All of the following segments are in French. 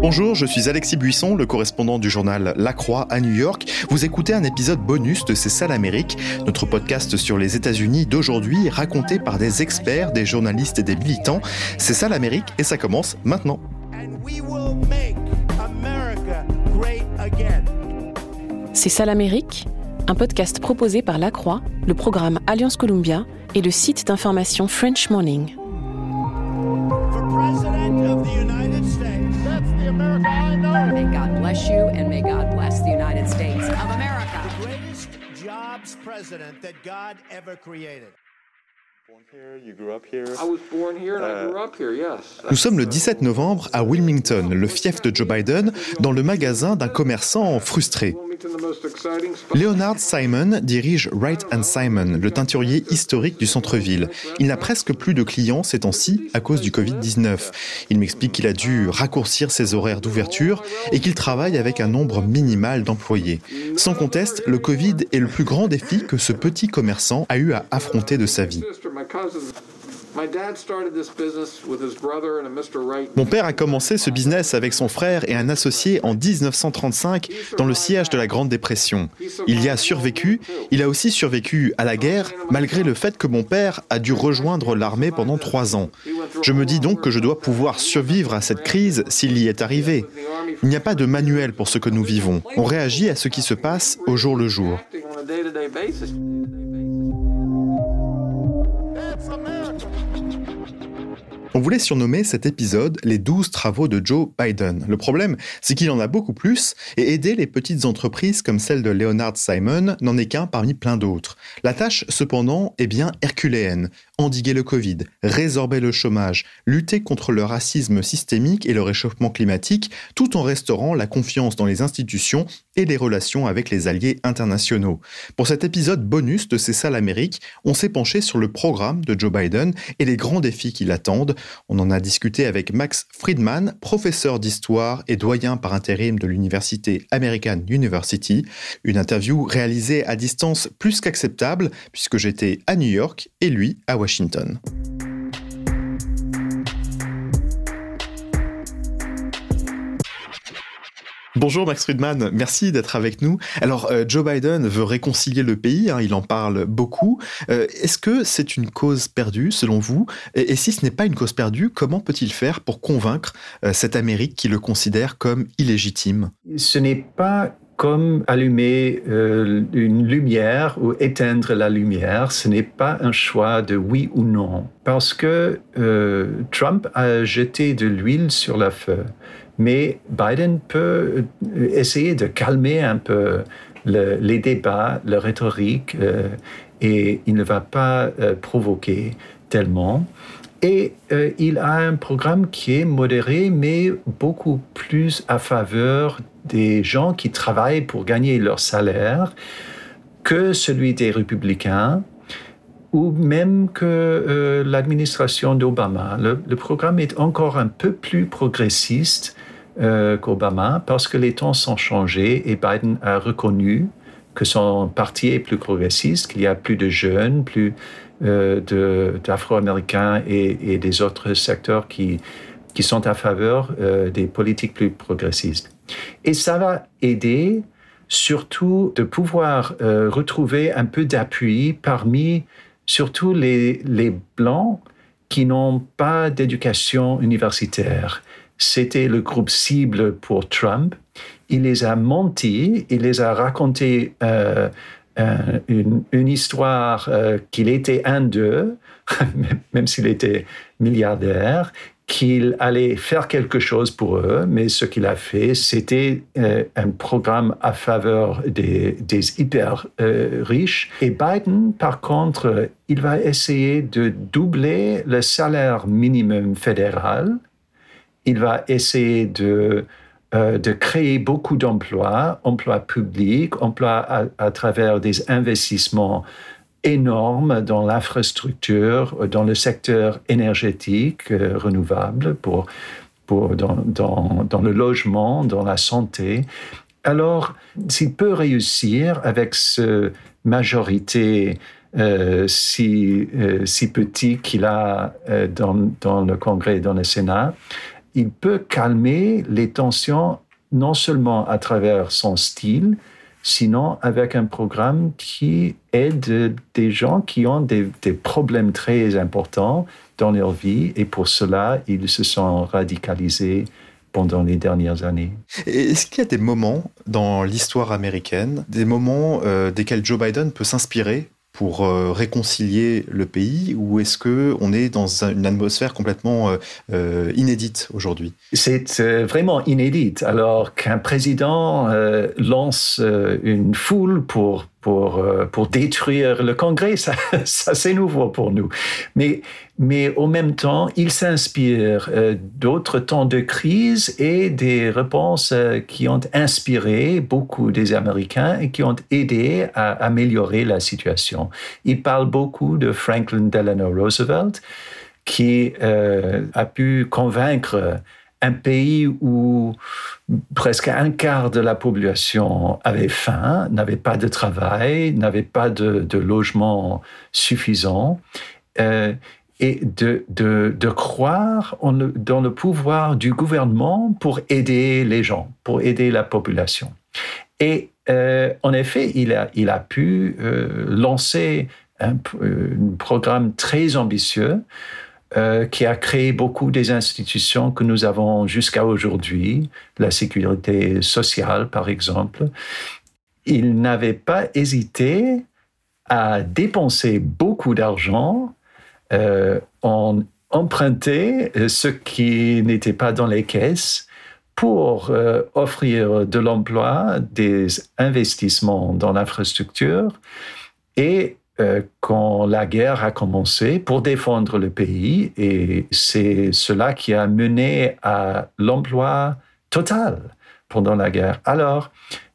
Bonjour, je suis Alexis Buisson, le correspondant du journal La Croix à New York. Vous écoutez un épisode bonus de C'est ça l'Amérique, notre podcast sur les États-Unis d'aujourd'hui, raconté par des experts, des journalistes et des militants. C'est ça l'Amérique et ça commence maintenant. C'est ça l'Amérique Un podcast proposé par La Croix, le programme Alliance Columbia et le site d'information French Morning. May God bless you and may God bless the United States of America. The greatest jobs president that God ever created. Nous sommes le 17 novembre à Wilmington, le fief de Joe Biden, dans le magasin d'un commerçant frustré. Leonard Simon dirige Wright Simon, le teinturier historique du centre-ville. Il n'a presque plus de clients ces temps-ci à cause du Covid-19. Il m'explique qu'il a dû raccourcir ses horaires d'ouverture et qu'il travaille avec un nombre minimal d'employés. Sans conteste, le Covid est le plus grand défi que ce petit commerçant a eu à affronter de sa vie. Mon père a commencé ce business avec son frère et un associé en 1935 dans le siège de la Grande Dépression. Il y a survécu, il a aussi survécu à la guerre malgré le fait que mon père a dû rejoindre l'armée pendant trois ans. Je me dis donc que je dois pouvoir survivre à cette crise s'il y est arrivé. Il n'y a pas de manuel pour ce que nous vivons. On réagit à ce qui se passe au jour le jour. On voulait surnommer cet épisode les 12 travaux de Joe Biden. Le problème, c'est qu'il en a beaucoup plus, et aider les petites entreprises comme celle de Leonard Simon n'en est qu'un parmi plein d'autres. La tâche, cependant, est bien herculéenne. Endiguer le Covid, résorber le chômage, lutter contre le racisme systémique et le réchauffement climatique, tout en restaurant la confiance dans les institutions et les relations avec les alliés internationaux. Pour cet épisode bonus de C'est ça l'Amérique, on s'est penché sur le programme de Joe Biden et les grands défis qui l'attendent. On en a discuté avec Max Friedman, professeur d'histoire et doyen par intérim de l'université American University. Une interview réalisée à distance plus qu'acceptable puisque j'étais à New York et lui à Washington. Bonjour Max Friedman, merci d'être avec nous. Alors euh, Joe Biden veut réconcilier le pays, hein, il en parle beaucoup. Euh, est-ce que c'est une cause perdue selon vous? Et, si ce n'est pas une cause perdue, comment peut-il faire pour convaincre euh, cette Amérique qui le considère comme illégitime? Ce n'est pas comme allumer une lumière ou éteindre la lumière, ce n'est pas un choix de oui ou non, parce que Trump a jeté de l'huile sur la feu. Mais Biden peut euh, essayer de calmer un peu les débats, la rhétorique, euh, et il ne va pas euh, provoquer tellement. Et il a un programme qui est modéré, mais beaucoup plus à faveur des gens qui travaillent pour gagner leur salaire que celui des républicains ou même que l'administration d'Obama. le, programme est encore un peu plus progressiste euh, qu'Obama parce que les temps sont changés et Biden a reconnu que son parti est plus progressiste, qu'il y a plus de jeunes, plus euh, d'Afro-Américains et, des autres secteurs qui, qui sont à faveur euh, des politiques plus progressistes. Et ça va aider surtout de pouvoir retrouver un peu d'appui parmi surtout les, les Blancs qui n'ont pas d'éducation universitaire c'était le groupe cible pour Trump. Il les a menti, il les a raconté euh, euh, une, histoire euh, qu'il était un d'eux, même s'il était milliardaire, qu'il allait faire quelque chose pour eux, mais ce qu'il a fait, c'était un programme à faveur des, hyper riches. Et Biden, par contre, il va essayer de doubler le salaire minimum fédéral il va essayer de, euh, de créer beaucoup d'emplois, emplois publics, emplois à, travers des investissements énormes dans l'infrastructure, dans le secteur énergétique euh, renouvelable, pour, pour, dans, dans, dans, le logement, dans la santé. Alors, s'il peut réussir avec cette majorité si, si petit qu'il a dans, dans le Congrès et dans le Sénat, il peut calmer les tensions non seulement à travers son style, sinon avec un programme qui aide des gens qui ont des, problèmes très importants dans leur vie et pour cela, ils se sont radicalisés pendant les dernières années. Est-ce qu'il y a des moments dans l'histoire américaine, des moments euh, desquels Joe Biden peut s'inspirer pour euh, réconcilier le pays ou est-ce que on est dans une atmosphère complètement euh, euh, inédite aujourd'hui? C'est vraiment inédite. Alors qu'un président lance une foule pour pour, euh, pour détruire le Congrès. Ça, c'est nouveau pour nous. Mais, mais en même temps, il s'inspire euh, d'autres temps de crise et des réponses euh, qui ont inspiré beaucoup des Américains et qui ont aidé à améliorer la situation. Il parle beaucoup de Franklin Delano Roosevelt qui a pu convaincre un pays où presque un quart de la population avait faim, n'avait pas de travail, n'avait pas de, logement suffisant, euh, et de, croire dans le pouvoir du gouvernement pour aider les gens, pour aider la population. Et euh, en effet, il a, pu euh, lancer un, programme très ambitieux euh, qui a créé beaucoup des institutions que nous avons jusqu'à aujourd'hui, la sécurité sociale par exemple. Il n'avait pas hésité à dépenser beaucoup d'argent euh, en emprunter ce qui n'était pas dans les caisses pour euh, offrir de l'emploi, des investissements dans l'infrastructure et euh, quand la guerre a commencé pour défendre le pays et c'est cela qui a mené à l'emploi total pendant la guerre. Alors,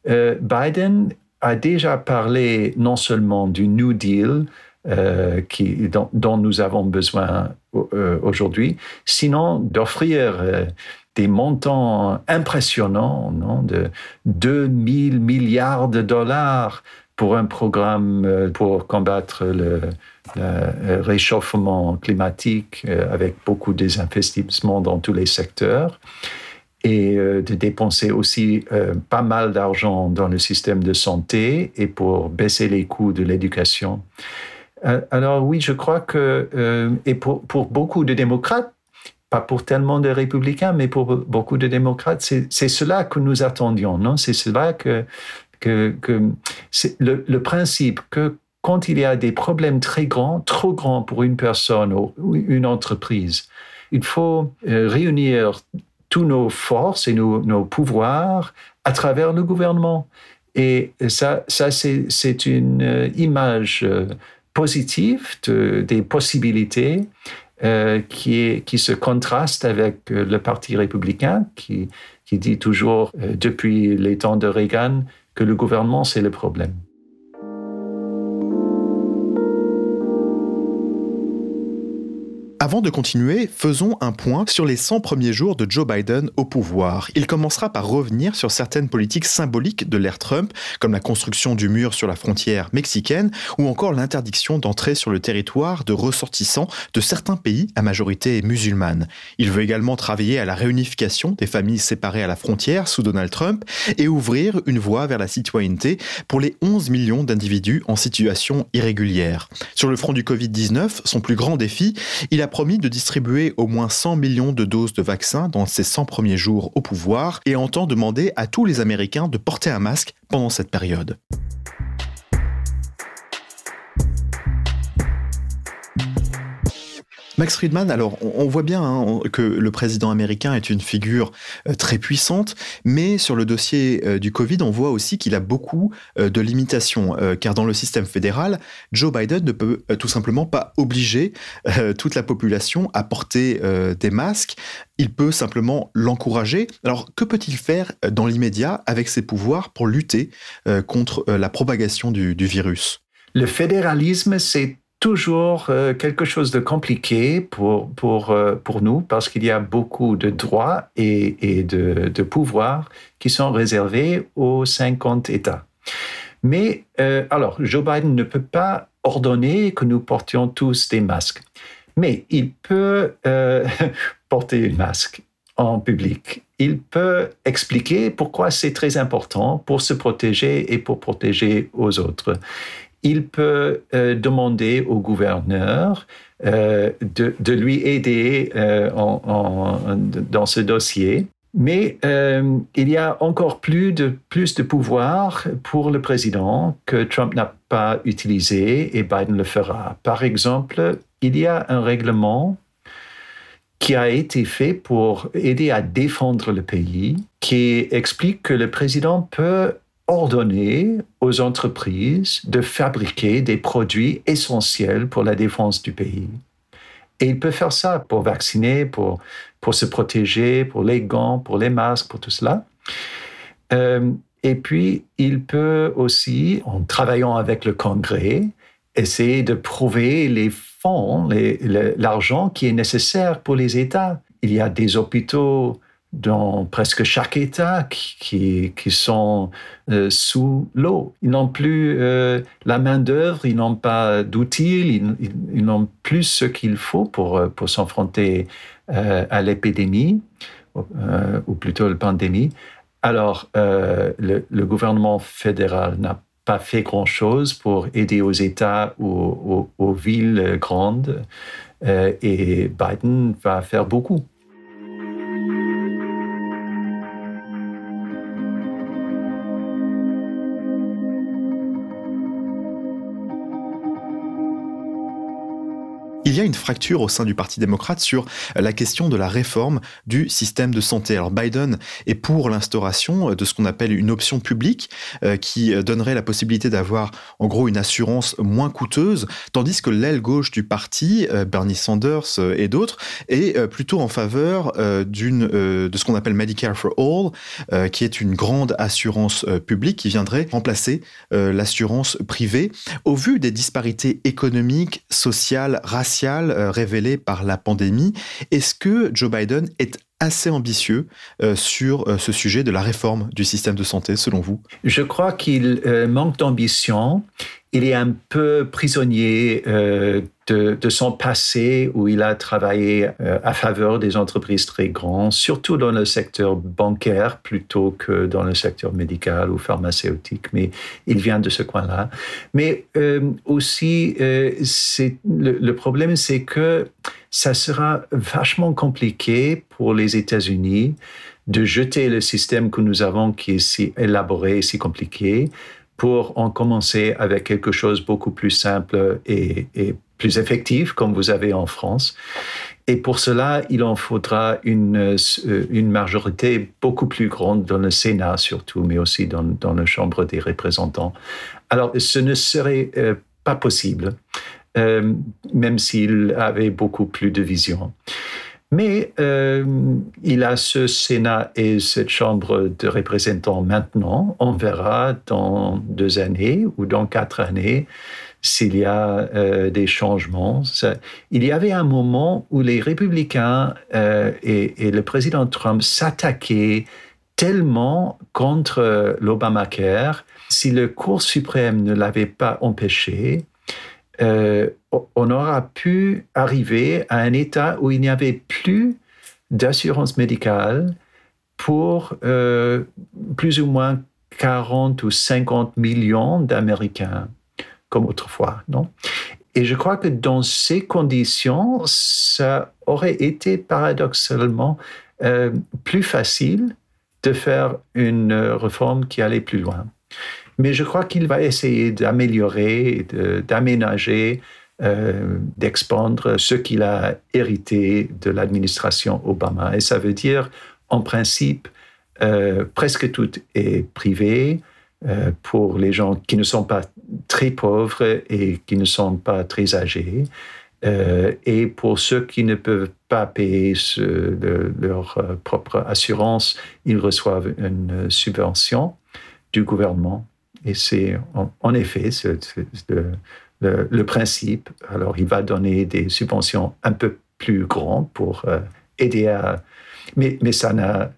euh, Biden a déjà parlé non seulement du New Deal, euh, qui, dont, nous avons besoin aujourd'hui, sinon d'offrir des montants impressionnants non, de 2 000 milliards de dollars pour un programme euh, pour combattre le, réchauffement climatique euh, avec beaucoup d'investissements dans tous les secteurs et euh, de dépenser aussi pas mal d'argent dans le système de santé et pour baisser les coûts de l'éducation. alors oui, je crois que, et pour, pour beaucoup de démocrates, pas pour tellement de républicains, mais pour beaucoup de démocrates, c'est cela que nous attendions, non? C'est cela que que, c'est le, principe que quand il y a des problèmes très grands, trop grands pour une personne ou une entreprise, il faut euh, réunir tous nos forces et nos, pouvoirs à travers le gouvernement. Et ça, ça c'est une euh, image euh, positive des possibilités qui, se contraste avec le Parti républicain qui dit toujours, depuis les temps de Reagan, que le gouvernement, c'est le problème. Avant de continuer, faisons un point sur les 100 premiers jours de Joe Biden au pouvoir. Il commencera par revenir sur certaines politiques symboliques de l'ère Trump, comme la construction du mur sur la frontière mexicaine ou encore l'interdiction d'entrer sur le territoire de ressortissants de certains pays à majorité musulmane. Il veut également travailler à la réunification des familles séparées à la frontière sous Donald Trump et ouvrir une voie vers la citoyenneté pour les 11 millions d'individus en situation irrégulière. Sur le front du Covid-19, son plus grand défi, il a promis de distribuer au moins 100 millions de doses de vaccins dans ses 100 premiers jours au pouvoir et entend demander à tous les Américains de porter un masque pendant cette période. Max Friedman, alors on, voit bien hein, que le président américain est une figure euh, très puissante, mais sur le dossier euh, du Covid, on voit aussi qu'il a beaucoup euh, de limitations, car dans le système fédéral, Joe Biden ne peut tout simplement pas obliger toute la population à porter des masques. Il peut simplement l'encourager. Alors que peut-il faire dans l'immédiat avec ses pouvoirs pour lutter contre la propagation du, du virus? Le fédéralisme, c'est toujours euh, quelque chose de compliqué pour, pour, euh, pour nous parce qu'il y a beaucoup de droits et, de, de, pouvoirs qui sont réservés aux 50 États. Mais euh, alors, Joe Biden ne peut pas ordonné que nous portions tous des masques. Mais il peut porter un masque en public. Il peut expliquer pourquoi c'est très important pour se protéger et pour protéger aux autres. Il peut euh, demander au gouverneur euh, de, lui aider en, dans ce dossier. Mais euh, il y a encore plus de, plus de pouvoir pour le président que Trump n'a pas utilisé et Biden le fera. Par exemple, il y a un règlement qui a été fait pour aider à défendre le pays, qui explique que le président peut ordonner aux entreprises de fabriquer des produits essentiels pour la défense du pays. Et il peut faire ça pour vacciner, pour, pour se protéger, pour les gants, pour les masques, pour tout cela. Euh, et puis, il peut aussi, en travaillant avec le Congrès, essayer de prouver les fonds, l'argent qui est nécessaire pour les États. Il y a des hôpitaux dans presque chaque État qui, qui sont euh, sous l'eau. Ils n'ont plus euh, la main-d'œuvre, ils n'ont pas d'outils, ils, n'ont plus ce qu'il faut pour, euh, pour s'enfronter à l'épidémie, ou plutôt la pandémie. Alors, le, gouvernement fédéral n'a pas fait grand-chose pour aider aux États ou aux villes grandes, et Biden va faire beaucoup. Y a une fracture au sein du Parti démocrate sur la question de la réforme du système de santé. Alors Biden est pour l'instauration de ce qu'on appelle une option publique euh, qui donnerait la possibilité d'avoir en gros une assurance moins coûteuse, tandis que l'aile gauche du parti, euh, Bernie Sanders euh, et d'autres, est plutôt en faveur d'une de ce qu'on appelle Medicare for All, qui est une grande assurance publique qui viendrait remplacer l'assurance privée. Au vu des disparités économiques, sociales, raciales euh, révélée par la pandémie. Est-ce que Joe Biden est assez ambitieux euh, sur euh, ce sujet de la réforme du système de santé, selon vous? Je crois qu'il manque d'ambition. Il est un peu prisonnier de, son passé où il a travaillé euh, à faveur des entreprises très grandes, surtout dans le secteur bancaire plutôt que dans le secteur médical ou pharmaceutique, mais il vient de ce coin-là. Mais euh, aussi, euh, le, le, problème, c'est que ça sera vachement compliqué pour les États-Unis de jeter le système que nous avons qui est si élaboré, si compliqué, pour en commencer avec quelque chose beaucoup plus simple et, plus effective, comme vous avez en France. Et pour cela, il en faudra une, euh, majorité beaucoup plus grande dans le Sénat surtout, mais aussi dans, dans la Chambre des représentants. Alors, ce ne serait euh, pas possible, euh, même s'il avait beaucoup plus de vision. Mais euh, il a ce Sénat et cette Chambre de représentants maintenant. On verra dans deux années ou dans quatre années s'il y a euh, des changements. il y avait un moment où les républicains euh, et, le président Trump s'attaquaient tellement contre l'Obamacare, si le Cour suprême ne l'avait pas empêché, euh, on aura pu arriver à un état où il n'y avait plus d'assurance médicale pour plus ou moins 40 ou 50 millions d'Américains comme autrefois, non? Et je crois que dans ces conditions, ça aurait été paradoxalement euh, plus facile de faire une réforme qui allait plus loin. Mais je crois qu'il va essayer d'améliorer, d'aménager, euh, d'expandre ce qu'il a hérité de l'administration Obama. Et ça veut dire, en principe, euh, presque tout est privé, euh, pour les gens qui ne sont pas très pauvres et qui ne sont pas très âgés. Et pour ceux qui ne peuvent pas payer leur propre assurance, ils reçoivent une subvention du gouvernement. Et c'est en, effet le, principe. Alors, il va donner des subventions un peu plus grandes pour aider à... Mais, mais ça,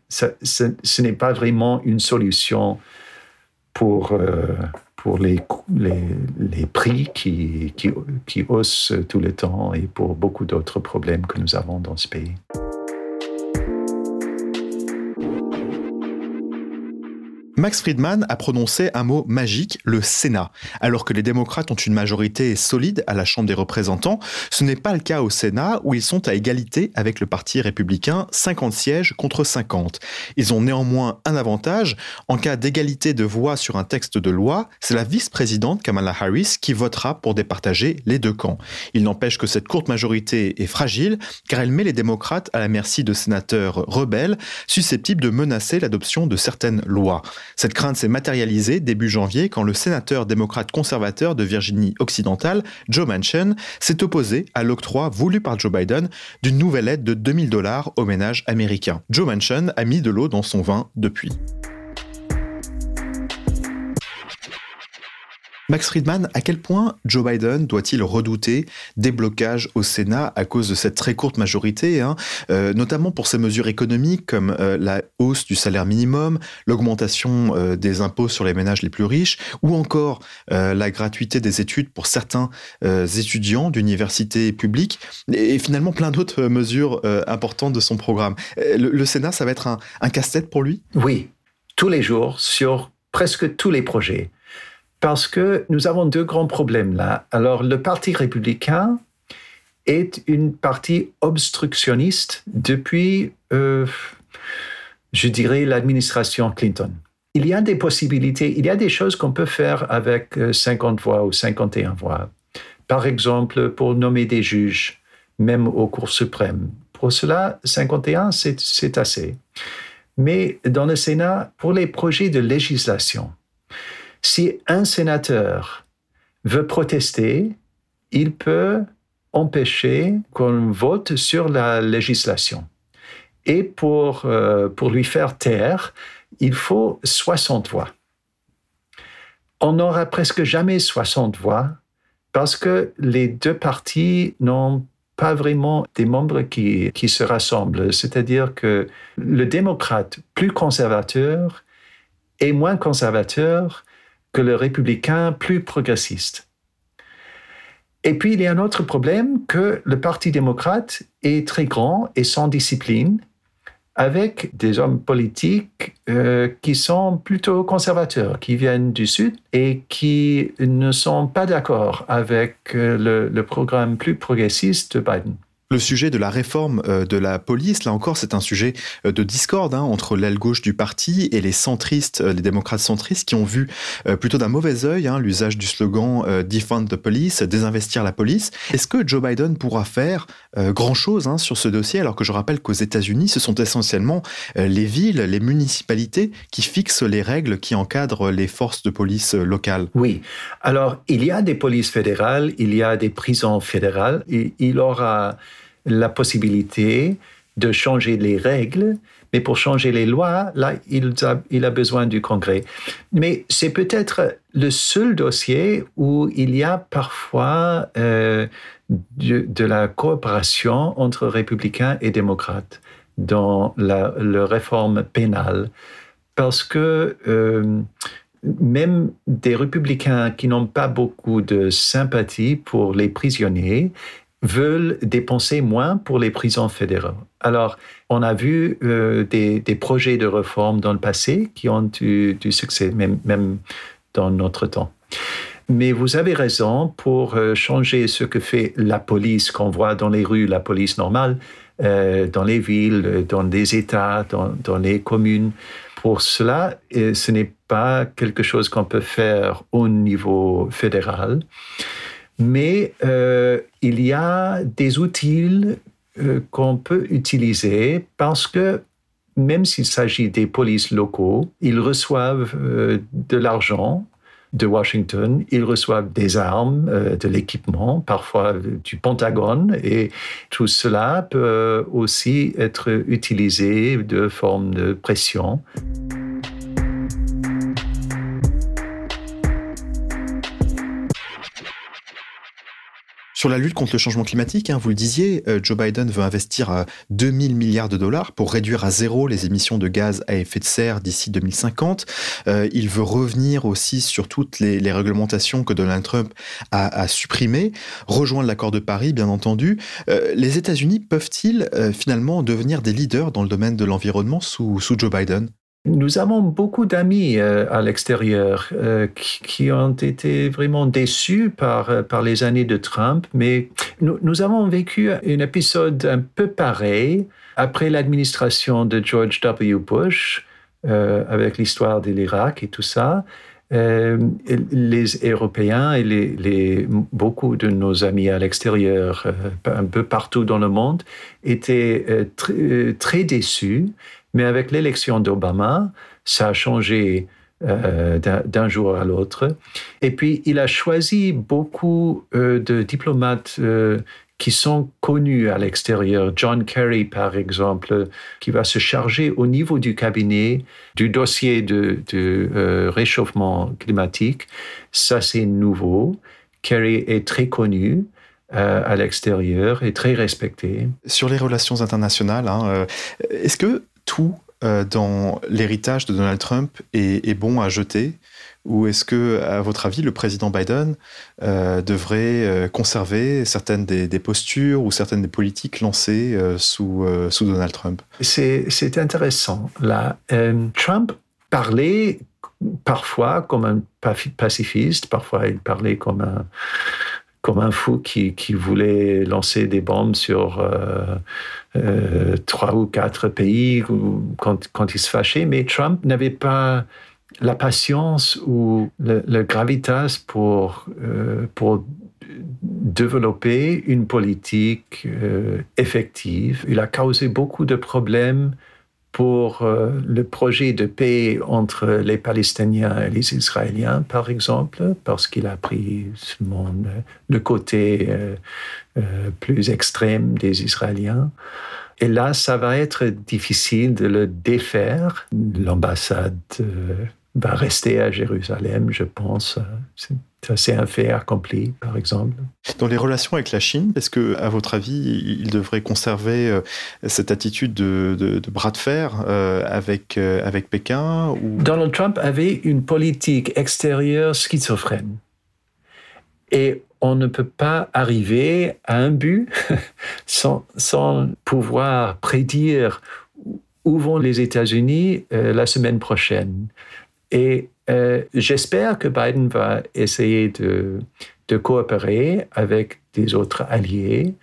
ça ce n'est pas vraiment une solution pour, euh, pour les, les, les prix qui, qui, qui haussent tout le temps et pour beaucoup d'autres problèmes que nous avons dans ce pays. Max Friedman a prononcé un mot magique, le Sénat. Alors que les démocrates ont une majorité solide à la Chambre des représentants, ce n'est pas le cas au Sénat où ils sont à égalité avec le Parti républicain, 50 sièges contre 50. Ils ont néanmoins un avantage. En cas d'égalité de voix sur un texte de loi, c'est la vice-présidente Kamala Harris qui votera pour départager les deux camps. Il n'empêche que cette courte majorité est fragile car elle met les démocrates à la merci de sénateurs rebelles susceptibles de menacer l'adoption de certaines lois. Cette crainte s'est matérialisée début janvier quand le sénateur démocrate conservateur de Virginie occidentale, Joe Manchin, s'est opposé à l'octroi voulu par Joe Biden d'une nouvelle aide de 2000 dollars aux ménages américains. Joe Manchin a mis de l'eau dans son vin depuis. Max Friedman, à quel point Joe Biden doit-il redouter des blocages au Sénat à cause de cette très courte majorité, hein, euh, notamment pour ces mesures économiques comme euh, la hausse du salaire minimum, l'augmentation euh, des impôts sur les ménages les plus riches, ou encore la gratuité des études pour certains étudiants d'universités publiques, et, finalement plein d'autres mesures importantes de son programme. Le, Sénat, ça va être un casse-tête pour lui? Oui, tous les jours, sur presque tous les projets parce que nous avons deux grands problèmes là. Alors, le Parti républicain est une partie obstructionniste depuis, euh, je dirais, l'administration Clinton. Il y a des possibilités, il y a des choses qu'on peut faire avec 50 voix ou 51 voix. Par exemple, pour nommer des juges, même au Cour suprême. Pour cela, 51, c'est assez. Mais dans le Sénat, pour les projets de législation, si un sénateur veut protester, il peut empêcher qu'on vote sur la législation. Et pour, euh, pour lui faire taire, il faut 60 voix. On n'aura presque jamais 60 voix parce que les deux partis n'ont pas vraiment des membres qui, qui se rassemblent. C'est-à-dire que le démocrate plus conservateur est moins conservateur que le républicain plus progressiste. Et puis, il y a un autre problème que le Parti démocrate est très grand et sans discipline, avec des hommes politiques euh, qui sont plutôt conservateurs, qui viennent du Sud et qui ne sont pas d'accord avec euh, le, le programme plus progressiste de Biden. Le sujet de la réforme euh, de la police, là encore, c'est un sujet euh, de discorde hein, entre l'aile gauche du parti et les centristes, euh, les démocrates centristes, qui ont vu plutôt d'un mauvais œil hein, l'usage du slogan Defund the Police, désinvestir la police. Est-ce que Joe Biden pourra faire grand-chose hein, sur ce dossier, alors que je rappelle qu'aux États-Unis, ce sont essentiellement les villes, les municipalités qui fixent les règles qui encadrent les forces de police locales? Oui. Alors, il y a des polices fédérales, il y a des prisons fédérales, et il aura la possibilité de changer les règles, mais pour changer les lois, là, il a, besoin du Congrès. Mais c'est peut-être le seul dossier où il y a parfois euh, de, la coopération entre républicains et démocrates dans la, la réforme pénale, parce que euh, même des républicains qui n'ont pas beaucoup de sympathie pour les prisonniers veulent dépenser moins pour les prisons fédérales. Alors, on a vu euh, des, projets de réforme dans le passé qui ont eu du succès, même, dans notre temps. Mais vous avez raison, pour euh, changer ce que fait la police qu'on voit dans les rues, la police normale, euh, dans les villes, dans les États, dans les communes, pour cela, ce n'est pas quelque chose qu'on peut faire au niveau fédéral mais euh, il y a des outils euh, qu'on peut utiliser parce que même s'il s'agit des polices locaux, ils reçoivent euh, de l'argent de Washington, ils reçoivent des armes, de l'équipement, parfois du Pentagone, et tout cela peut aussi être utilisé de forme de pression. Sur la lutte contre le changement climatique, hein, vous le disiez, euh, Joe Biden veut investir 2000 milliards de dollars pour réduire à zéro les émissions de gaz à effet de serre d'ici 2050. Euh, il veut revenir aussi sur toutes les, réglementations que Donald Trump a, supprimées, rejoindre l'accord de Paris, bien entendu. Euh, les États-Unis peuvent-ils finalement devenir des leaders dans le domaine de l'environnement sous Joe Biden? Nous avons beaucoup d'amis euh, à l'extérieur euh, qui, ont été vraiment déçus par, euh, les années de Trump, mais nous, avons vécu un épisode un peu pareil après l'administration de George W. Bush, avec l'histoire de l'Irak et tout ça. les Européens et beaucoup de nos amis à l'extérieur, un peu partout dans le monde, étaient très déçus mais avec l'élection d'Obama, ça a changé euh, d'un jour à l'autre. Et puis, il a choisi beaucoup euh, de diplomates euh, qui sont connus à l'extérieur. John Kerry, par exemple, qui va se charger au niveau du cabinet du dossier de réchauffement climatique. Ça, c'est nouveau. Kerry est très connu. à l'extérieur et très respecté. Sur les relations internationales, hein, est-ce que tout euh, dans l'héritage de Donald Trump est, bon à jeter? Ou est-ce que, à votre avis, le président Biden euh, devrait euh, conserver certaines des, postures ou certaines des politiques lancées sous, sous Donald Trump? C'est intéressant. Là, Trump parlait parfois comme un pacifiste, parfois il parlait comme un comme un fou qui, voulait lancer des bombes sur euh, euh, trois ou quatre pays quand, il se fâchait. Mais Trump n'avait pas la patience ou le, gravitas euh, pour développer une politique effective. Il a causé beaucoup de problèmes pour euh, le projet de paix entre les Palestiniens et les Israéliens, par exemple, parce qu'il a pris le côté euh, euh, plus extrême des Israéliens. Et là, ça va être difficile de le défaire. L'ambassade va rester à Jérusalem, je pense. C'est un fait accompli, par exemple. Dans les relations avec la Chine, est-ce que, à votre avis, il devrait conserver euh, cette attitude de, bras de fer euh, avec, euh, avec Pékin ou... Donald Trump avait une politique extérieure schizophrène. Et on ne peut pas arriver à un but sans, sans pouvoir prédire où vont les États-Unis la semaine prochaine. Et euh, j'espère que Biden va essayer de, coopérer avec des autres alliés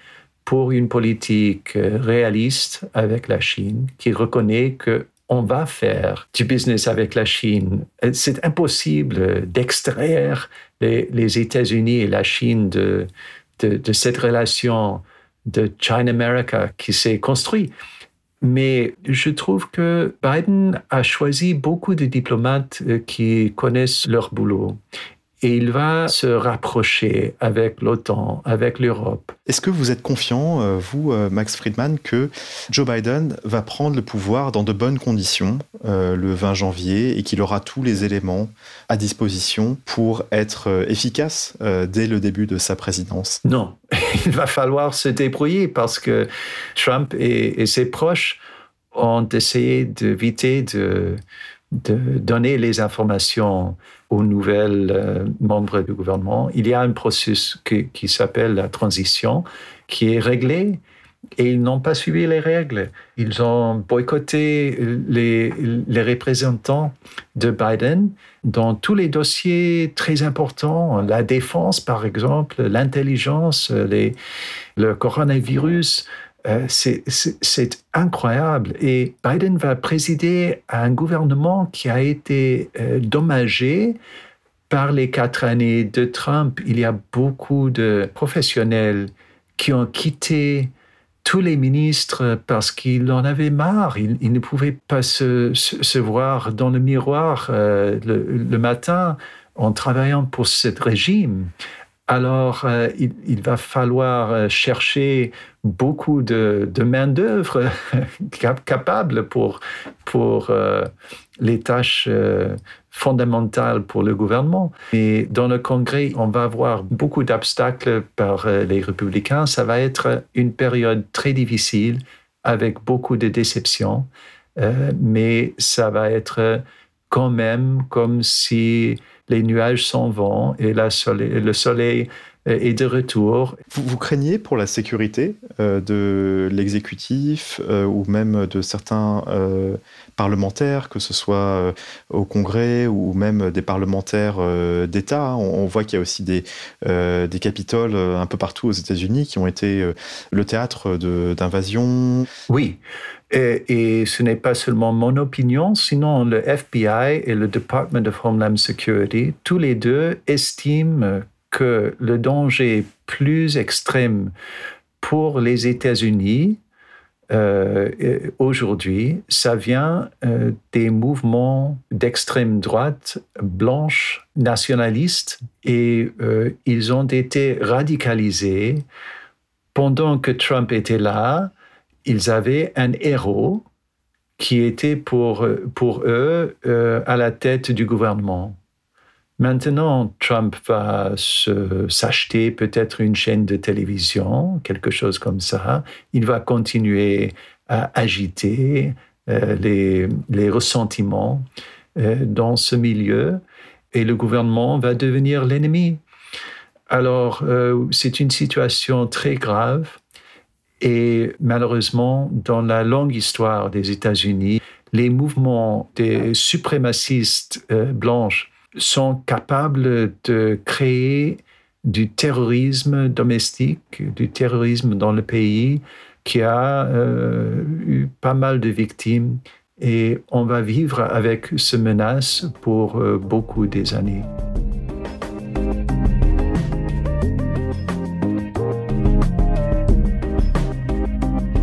pour une politique euh, réaliste avec la Chine qui reconnaît que on va faire du business avec la Chine. Euh, c'est impossible d'extraire les, États-Unis et la Chine de, de, de cette relation de China-America qui s'est construite. Mais je trouve que Biden a choisi beaucoup de diplomates euh, qui connaissent leur boulot et il va se rapprocher avec l'OTAN, avec l'Europe. Est-ce que vous êtes confiant, euh, vous, euh, Max Friedman, que Joe Biden va prendre le pouvoir dans de bonnes conditions euh, le 20 janvier et qu'il aura tous les éléments à disposition pour être efficace dès le début de sa présidence? Non, il va falloir se débrouiller parce que Trump et ses proches ont essayé d'éviter de de donner les informations aux nouvelles euh, membres du gouvernement. Il y a un processus qui, s'appelle la transition, qui est réglé et ils n'ont pas suivi les règles. Ils ont boycotté les, les, représentants de Biden dans tous les dossiers très importants, la défense par exemple, l'intelligence, le coronavirus. Euh, c'est incroyable. Et Biden va présider un gouvernement qui a été euh, dommagé par les quatre années de Trump. Il y a beaucoup de professionnels qui ont quitté tous les ministres parce qu'ils en avaient marre. Ils, ne pouvaient pas se, voir dans le miroir euh, le, matin en travaillant pour ce régime alors euh, il, va falloir euh, chercher beaucoup de, main-d'œuvre capable pour, pour euh, les tâches fondamentales pour le gouvernement. Et dans le Congrès, on va avoir beaucoup d'obstacles par les républicains. Ça va être une période très difficile avec beaucoup de déceptions, mais ça va être quand même comme si les nuages s'en vont et la le soleil est de retour. Vous, craignez pour la sécurité euh, de l'exécutif euh, ou même de certains euh, parlementaires, que ce soit au Congrès ou même des parlementaires d'État on, voit qu'il y a aussi des, des capitoles un peu partout aux États-Unis qui ont été le théâtre d'invasions. Oui. Et, et, ce n'est pas seulement mon opinion, sinon le FBI et le Department of Homeland Security, tous les deux estiment que le danger plus extrême pour les États-Unis euh, aujourd'hui, ça vient euh, des mouvements d'extrême droite blanche nationalistes et euh, ils ont été radicalisés pendant que Trump était là. Ils avaient un héros qui était pour, pour eux à la tête du gouvernement. Maintenant, Trump va s'acheter peut-être une chaîne de télévision, quelque chose comme ça. Il va continuer à agiter euh, les, ressentiments euh, dans ce milieu et le gouvernement va devenir l'ennemi. Alors, euh, c'est une situation très grave et malheureusement, dans la longue histoire des États-Unis, les mouvements des suprémacistes blanches sont capables de créer du terrorisme domestique, du terrorisme dans le pays qui a euh, eu pas mal de victimes et on va vivre avec ce menace pour euh, beaucoup des années.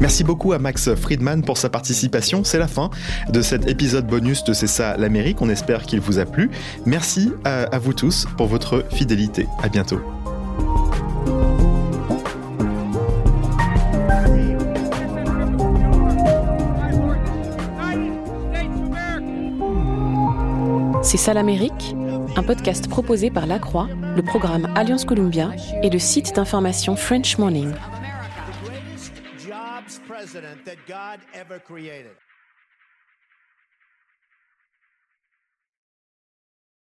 Merci beaucoup à Max Friedman pour sa participation. C'est la fin de cet épisode bonus de C'est ça l'Amérique. On espère qu'il vous a plu. Merci à, vous tous pour votre fidélité. À bientôt. C'est ça l'Amérique un podcast proposé par La Croix, le programme Alliance Columbia et le site d'information French Morning. President that God ever created.